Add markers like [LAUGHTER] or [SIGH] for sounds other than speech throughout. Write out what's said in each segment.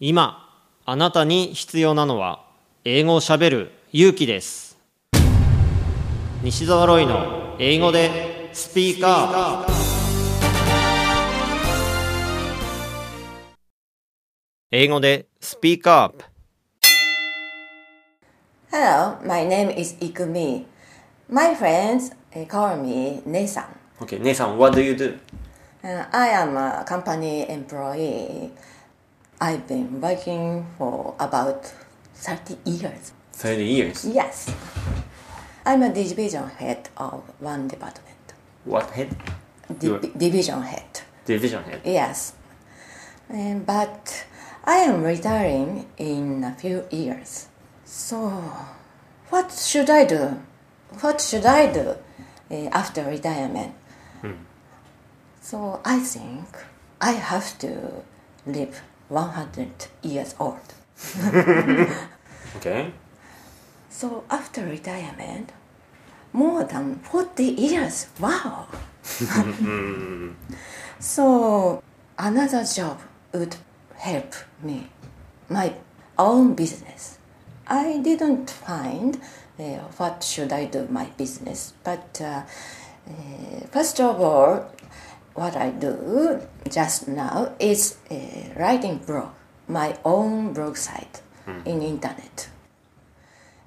今あなたに必要なのは英語をしゃべる勇気です西澤ロイの英語でスピーカー英語でスピーカーアップ Hello, my name is Ikumi. My friends uh, call me Nesan. OK 姉さん What do you do? Uh, I am a company employee. I've been working for about 30 years. 30 years Yes. I'm a division head of one department. What head? You're- division head. Division head Yes. Um, but I am retiring in a few years. So, what should I do? What should I do uh, after retirement? So, I think I have to live 100 years old. [LAUGHS] OK So, after retirement, more than 40 years. Wow! [LAUGHS] so, another job would help me, my own business. I didn't find uh, what should I do my business, but uh, uh, first of all, what I do just now is uh, writing blog, my own blog site in internet.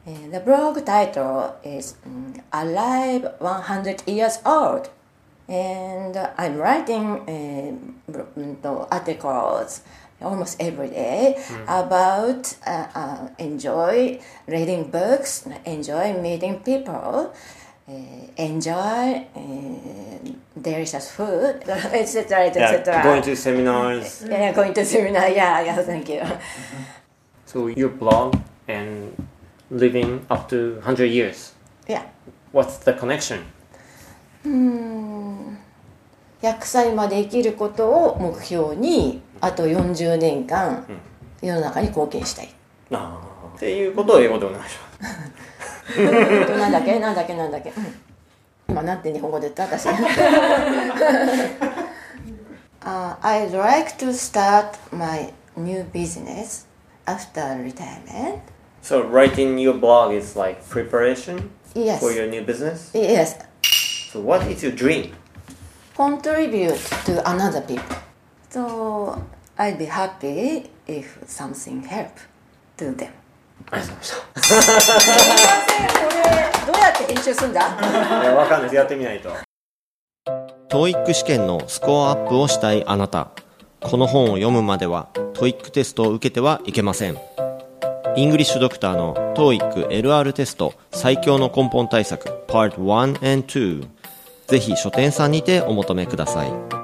Uh, the blog title is mm, Alive 100 Years Old. And I'm writing uh, mm, articles almost every day about uh, uh, enjoy reading books, enjoy meeting people, uh, enjoy uh, delicious food, etc., etc. Going to seminars yeah, going to seminar. Yeah, yeah. Thank you. So your blog and living up to 100 years Yeah. What's the connection? 100歳まで生きることを目標にあと40年間世の中に貢献したい、ああっていうことを英語でお願いしますえっとなんだっけなんだっけなんだっけ、うん、今なんて日本語で言った私 uh, I'd like to start my new business after retirement So writing your blog is like preparation Yes. for your new business? yes So what is your dream? contribute to another people so I'd be happy if something help to them あ[LAUGHS] りがとうございすいませんこれどうや [LAUGHS] って編集するんだ。いや、わかんないです。やってみないと。TOEIC 試験のスコアアップをしたいあなた。この本を読むまでは TOEIC テストを受けてはいけません。イングリッシュドクターの TOEIC LR テスト最強の根本対策 Part 1 and 2ぜひ書店さんにてお求めください。